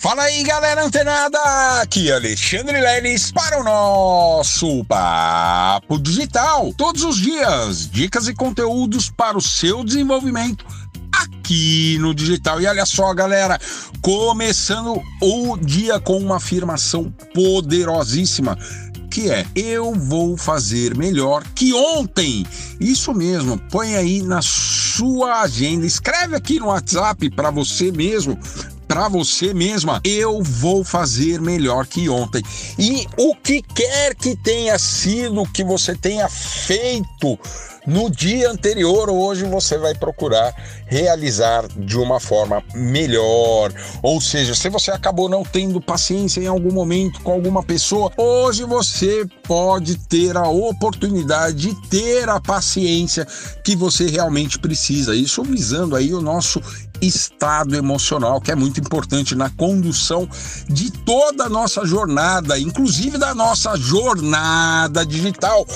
Fala aí, galera antenada! Aqui é Alexandre Leles para o nosso Papo Digital. Todos os dias, dicas e conteúdos para o seu desenvolvimento aqui no digital. E olha só, galera, começando o dia com uma afirmação poderosíssima que é eu vou fazer melhor que ontem. Isso mesmo, põe aí na sua agenda, escreve aqui no WhatsApp para você mesmo para você mesma, eu vou fazer melhor que ontem. E o que quer que tenha sido que você tenha feito no dia anterior, hoje você vai procurar realizar de uma forma melhor. Ou seja, se você acabou não tendo paciência em algum momento com alguma pessoa, hoje você pode ter a oportunidade de ter a paciência que você realmente precisa. Isso visando aí o nosso estado emocional, que é muito importante na condução de toda a nossa jornada, inclusive da nossa jornada digital,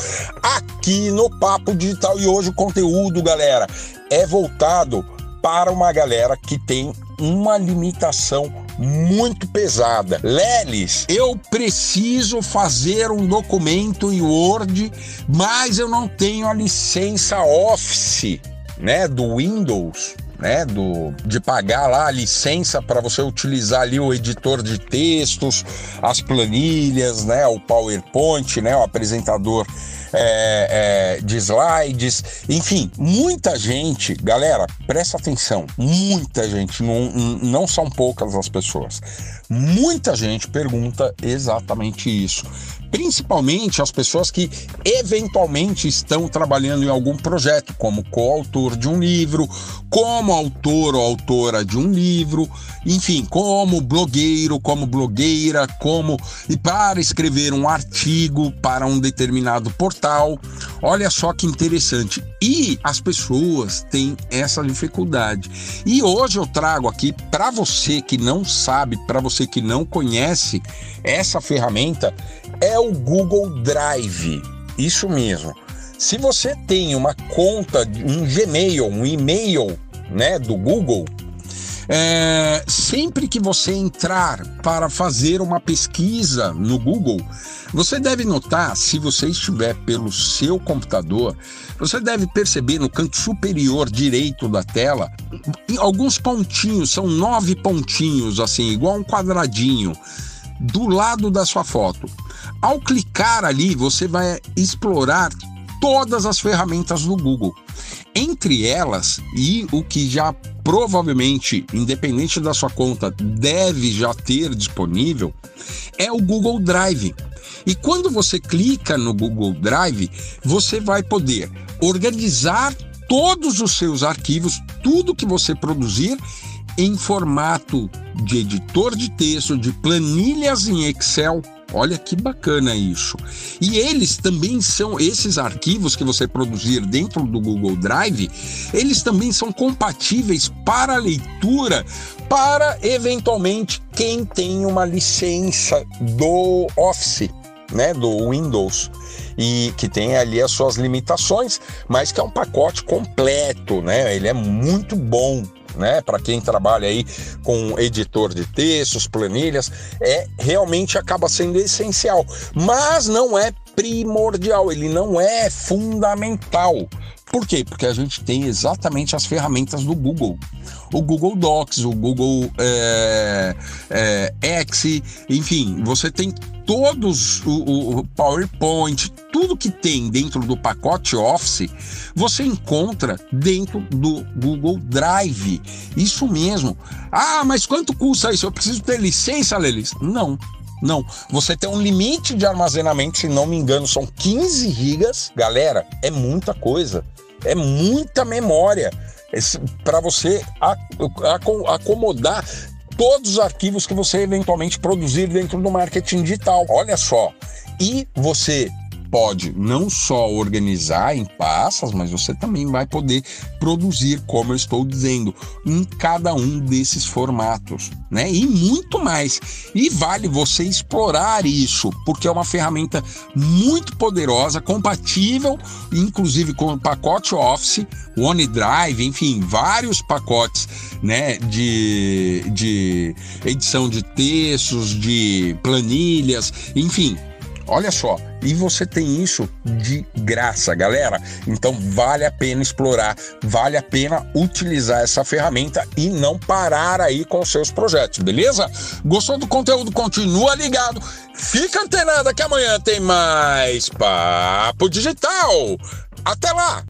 aqui no Papo Digital. E hoje o conteúdo, galera, é voltado para uma galera que tem uma limitação muito pesada. Lelis, eu preciso fazer um documento em Word, mas eu não tenho a licença Office, né, do Windows né, do, de pagar lá a licença para você utilizar ali o editor de textos, as planilhas, né, o PowerPoint, né, o apresentador é, é, de slides, enfim, muita gente, galera, presta atenção, muita gente, não, não são poucas as pessoas, muita gente pergunta exatamente isso. Principalmente as pessoas que eventualmente estão trabalhando em algum projeto, como coautor de um livro, como autor ou autora de um livro, enfim, como blogueiro, como blogueira, como e para escrever um artigo para um determinado portal. Olha só que interessante. E as pessoas têm essa dificuldade. E hoje eu trago aqui para você que não sabe, para você que não conhece essa ferramenta, é o Google Drive. Isso mesmo. Se você tem uma conta, um Gmail, um e-mail, né, do Google, é, sempre que você entrar para fazer uma pesquisa no Google, você deve notar, se você estiver pelo seu computador, você deve perceber no canto superior direito da tela alguns pontinhos, são nove pontinhos, assim, igual um quadradinho, do lado da sua foto. Ao clicar ali, você vai explorar todas as ferramentas do Google. Entre elas, e o que já provavelmente, independente da sua conta, deve já ter disponível, é o Google Drive. E quando você clica no Google Drive, você vai poder organizar todos os seus arquivos, tudo que você produzir em formato de editor de texto, de planilhas em Excel, Olha que bacana isso. E eles também são, esses arquivos que você produzir dentro do Google Drive, eles também são compatíveis para leitura para eventualmente quem tem uma licença do Office, né, do Windows e que tem ali as suas limitações, mas que é um pacote completo, né? Ele é muito bom né? Para quem trabalha aí com editor de textos, planilhas, é realmente acaba sendo essencial, mas não é primordial, ele não é fundamental. Por quê? Porque a gente tem exatamente as ferramentas do Google. O Google Docs, o Google é, é, X, enfim, você tem todos o, o PowerPoint, tudo que tem dentro do pacote Office, você encontra dentro do Google Drive. Isso mesmo. Ah, mas quanto custa isso? Eu preciso ter licença, Lelis? Não. Não, você tem um limite de armazenamento, se não me engano, são 15 gigas. Galera, é muita coisa. É muita memória para você acomodar todos os arquivos que você eventualmente produzir dentro do marketing digital. Olha só. E você pode não só organizar em pastas, mas você também vai poder produzir, como eu estou dizendo, em cada um desses formatos, né? E muito mais. E vale você explorar isso, porque é uma ferramenta muito poderosa, compatível, inclusive com o pacote Office, OneDrive, enfim, vários pacotes, né, de, de edição de textos, de planilhas, enfim, Olha só, e você tem isso de graça, galera. Então vale a pena explorar, vale a pena utilizar essa ferramenta e não parar aí com seus projetos, beleza? Gostou do conteúdo? Continua ligado. Fica antenado que amanhã tem mais Papo Digital. Até lá!